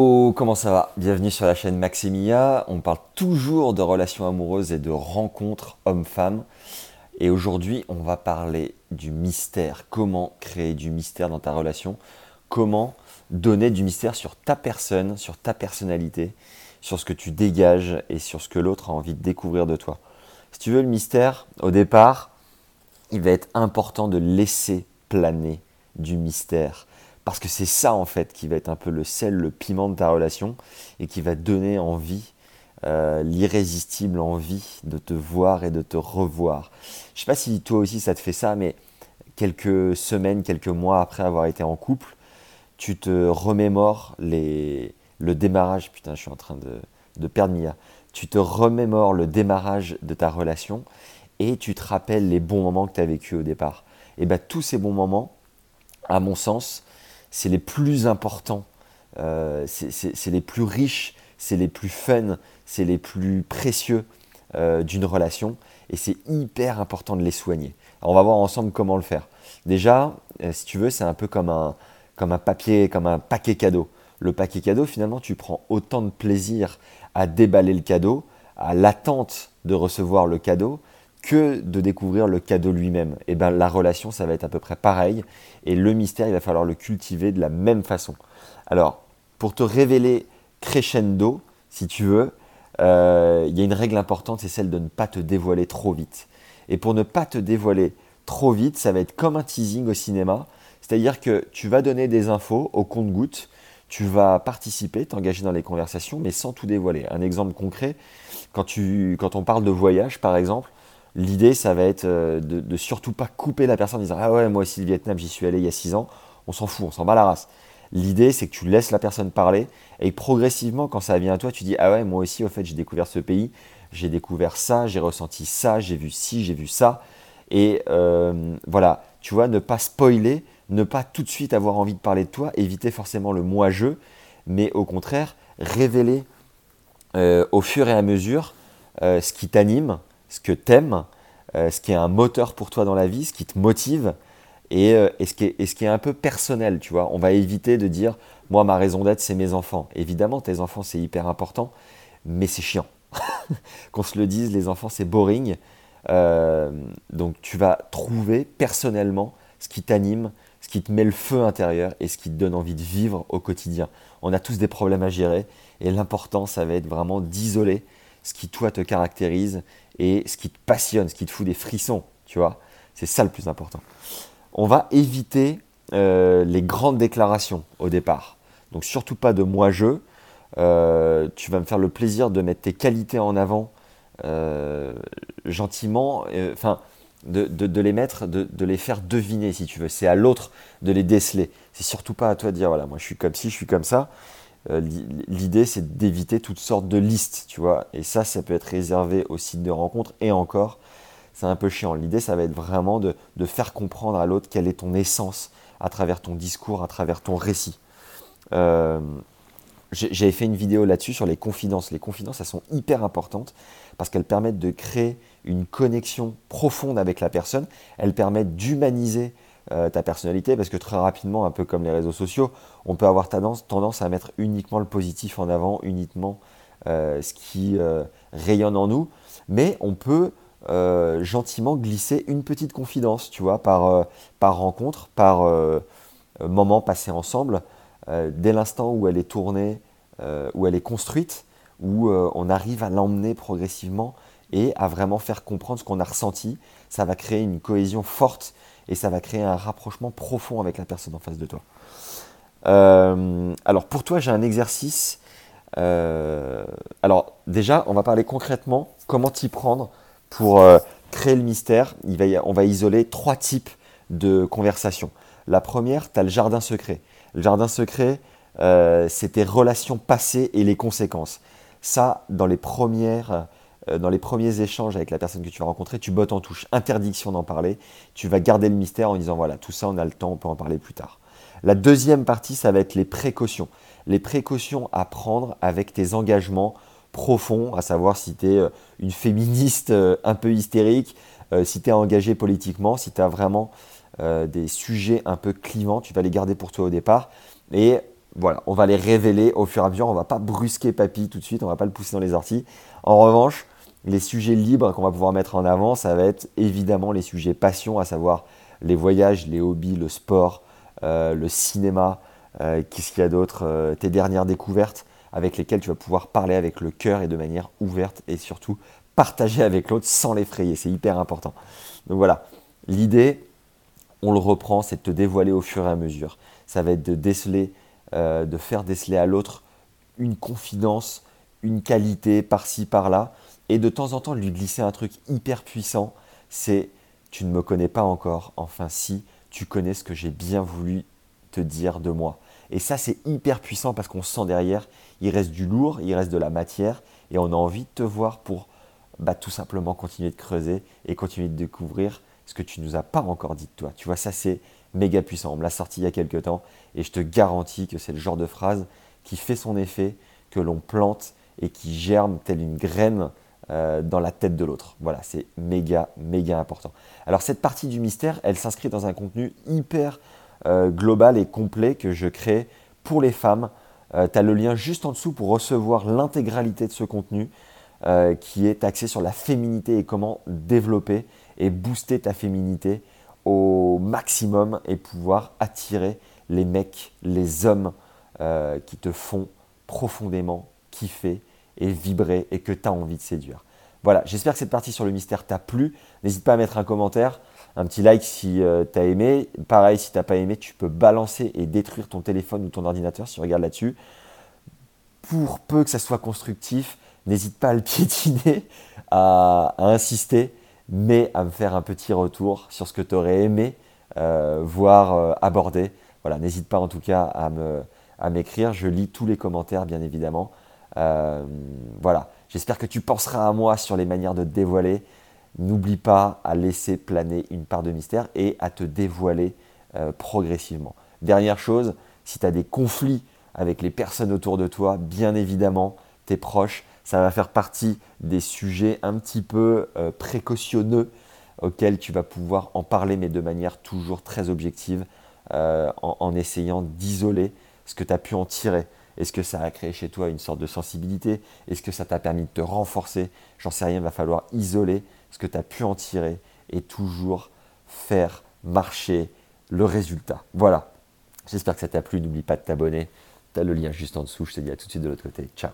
Oh, comment ça va? Bienvenue sur la chaîne Maximia. On parle toujours de relations amoureuses et de rencontres hommes-femmes. Et aujourd'hui, on va parler du mystère. Comment créer du mystère dans ta relation? Comment donner du mystère sur ta personne, sur ta personnalité, sur ce que tu dégages et sur ce que l'autre a envie de découvrir de toi? Si tu veux le mystère, au départ, il va être important de laisser planer du mystère parce que c'est ça en fait qui va être un peu le sel, le piment de ta relation et qui va donner envie, euh, l'irrésistible envie de te voir et de te revoir. Je sais pas si toi aussi ça te fait ça, mais quelques semaines, quelques mois après avoir été en couple, tu te remémores les, le démarrage. Putain, je suis en train de, de perdre Mia. Tu te remémores le démarrage de ta relation et tu te rappelles les bons moments que tu as vécu au départ. Et bien tous ces bons moments, à mon sens, c'est les plus importants, euh, c'est les plus riches, c'est les plus fun, c'est les plus précieux euh, d'une relation et c'est hyper important de les soigner. on va voir ensemble comment le faire. Déjà, euh, si tu veux, c'est un peu comme un, comme un papier, comme un paquet cadeau. Le paquet cadeau, finalement, tu prends autant de plaisir à déballer le cadeau, à l'attente de recevoir le cadeau, que de découvrir le cadeau lui-même. Et eh bien la relation, ça va être à peu près pareil. Et le mystère, il va falloir le cultiver de la même façon. Alors, pour te révéler crescendo, si tu veux, euh, il y a une règle importante, c'est celle de ne pas te dévoiler trop vite. Et pour ne pas te dévoiler trop vite, ça va être comme un teasing au cinéma. C'est-à-dire que tu vas donner des infos au compte-goutte, tu vas participer, t'engager dans les conversations, mais sans tout dévoiler. Un exemple concret, quand, tu, quand on parle de voyage, par exemple, L'idée, ça va être euh, de, surtout pas couper la personne en disant Ah ouais, moi aussi, le Vietnam, j'y suis allé il y a 6 ans. On s'en fout, on s'en bat la race. L'idée, c'est que tu laisses la personne parler et progressivement, quand ça vient à toi, tu dis Ah ouais, moi aussi, au fait, j'ai découvert ce pays, j'ai découvert ça, j'ai ressenti ça, j'ai vu ci, j'ai vu ça. Et euh, voilà, tu vois, ne pas spoiler, ne pas tout de suite avoir envie de parler de toi, éviter forcément le moi-je, mais au contraire, révéler euh, au fur et à mesure ce qui t'anime, ce que t'aimes, euh, ce qui est un moteur pour toi dans la vie, ce qui te motive et, euh, ce, qui est, ce qui est un peu personnel, tu vois. On va éviter de dire, moi, ma raison d'être, c'est mes enfants. Évidemment, tes enfants, c'est hyper important, mais c'est chiant. Qu'on se le dise, les enfants, c'est boring. Euh, donc, tu vas trouver personnellement ce qui t'anime, ce qui te met le feu intérieur et ce qui te donne envie de vivre au quotidien. On a tous des problèmes à gérer et l'important, ça va être vraiment d'isoler ce qui toi te caractérise et ce qui te passionne, ce qui te fout des frissons, tu vois. C'est ça le plus important. On va éviter euh, les grandes déclarations au départ. Donc surtout pas de moi-je. Euh, tu vas me faire le plaisir de mettre tes qualités en avant euh, gentiment, enfin de, de, les mettre, de, de, les faire deviner si tu veux. C'est à l'autre de les déceler. C'est surtout pas à toi de dire voilà moi je suis comme ci, je suis comme ça. Euh, l'idée, c'est d'éviter toutes sortes de listes, tu vois. Et ça, ça peut être réservé au site de rencontre. Et encore, c'est un peu chiant. L'idée, ça va être vraiment de, faire comprendre à l'autre quelle est ton essence à travers ton discours, à travers ton récit. Euh, j'avais fait une vidéo là-dessus sur les confidences. Les confidences, elles sont hyper importantes parce qu'elles permettent de créer une connexion profonde avec la personne. Elles permettent d'humaniser euh, ta personnalité, parce que très rapidement, un peu comme les réseaux sociaux, on peut avoir tendance, à mettre uniquement le positif en avant, uniquement euh, ce qui euh, rayonne en nous, mais on peut gentiment glisser une petite confidence, tu vois, par, par rencontre, par moment passé ensemble, dès l'instant où elle est tournée, où elle est construite, où on arrive à l'emmener progressivement et à vraiment faire comprendre ce qu'on a ressenti. Ça va créer une cohésion forte et ça va créer un rapprochement profond avec la personne en face de toi. Euh, alors pour toi, j'ai un exercice. Euh, alors déjà, on va parler concrètement comment t'y prendre pour euh, créer le mystère. On va isoler trois types de conversations. La première, tu as le jardin secret. Le jardin secret, c'est tes relations passées et les conséquences. Ça, dans les premières dans les premiers échanges avec la personne que tu vas rencontrer, tu bottes en touche. Interdiction d'en parler. Tu vas garder le mystère en disant voilà, tout ça, on a le temps, on peut en parler plus tard. La deuxième partie, ça va être les précautions. Les précautions à prendre avec tes engagements profonds, à savoir si tu es euh, une féministe euh, un peu hystérique, si tu es engagé politiquement, si tu as vraiment des sujets un peu clivants, tu vas les garder pour toi au départ. Et voilà, on va les révéler au fur et à mesure. On va pas brusquer Papy tout de suite, on va pas le pousser dans les orties. En revanche, les sujets libres qu'on va pouvoir mettre en avant, ça va être évidemment les sujets passion, à savoir les voyages, les hobbies, le sport, euh, le cinéma, euh, qu'est-ce qu'il y a d'autre, euh, tes dernières découvertes avec lesquelles tu vas pouvoir parler avec le cœur et de manière ouverte et surtout partager avec l'autre sans l'effrayer. C'est hyper important. Donc voilà, l'idée, on le reprend, c'est de te dévoiler au fur et à mesure. Ça va être de déceler, de faire déceler à l'autre une confidence, une qualité par-ci, par-là, et de temps en temps lui glisser un truc hyper puissant, c'est tu ne me connais pas encore, enfin si, tu connais ce que j'ai bien voulu te dire de moi. Et ça, c'est hyper puissant parce qu'on sent derrière, il reste du lourd, il reste de la matière, et on a envie de te voir pour bah, tout simplement continuer de creuser et continuer de découvrir ce que tu nous as pas encore dit de toi. Tu vois, ça, c'est méga puissant. On me l'a sorti il y a quelques temps, et je te garantis que c'est le genre de phrase qui fait son effet, que l'on plante et qui germe telle une graine euh, dans la tête de l'autre. Voilà, c'est méga, méga important. Alors cette partie du mystère, elle s'inscrit dans un contenu hyper euh, global et complet que je crée pour les femmes. Euh, tu as le lien juste en dessous pour recevoir l'intégralité de ce contenu qui est axé sur la féminité et comment développer et booster ta féminité au maximum et pouvoir attirer les mecs, les hommes qui te font profondément kiffer et vibrer et que tu as envie de séduire. Voilà, j'espère que cette partie sur le mystère t'a plu. N'hésite pas à mettre un commentaire, un petit like si euh, tu as aimé. Pareil, si tu n'as pas aimé, tu peux balancer et détruire ton téléphone ou ton ordinateur si tu regardes là-dessus. Pour peu que ça soit constructif, n'hésite pas à le piétiner, à, insister, mais à me faire un petit retour sur ce que tu aurais aimé euh, voir euh, aborder. Voilà, n'hésite pas en tout cas à m'écrire. Je lis tous les commentaires, bien évidemment. Euh, voilà, j'espère que tu penseras à moi sur les manières de te dévoiler. N'oublie pas à laisser planer une part de mystère et à te dévoiler euh, progressivement. Dernière chose, si tu as des conflits avec les personnes autour de toi, bien évidemment, tes proches, ça va faire partie des sujets un petit peu euh, précautionneux auxquels tu vas pouvoir en parler, mais de manière toujours très objective, en, essayant d'isoler ce que tu as pu en tirer. Est-ce que ça a créé chez toi une sorte de sensibilité? Est-ce que ça t'a permis de te renforcer? J'en sais rien, il va falloir isoler ce que tu as pu en tirer et toujours faire marcher le résultat. Voilà. J'espère que ça t'a plu. N'oublie pas de t'abonner. Tu as le lien juste en dessous. Je te dis à tout de suite de l'autre côté. Ciao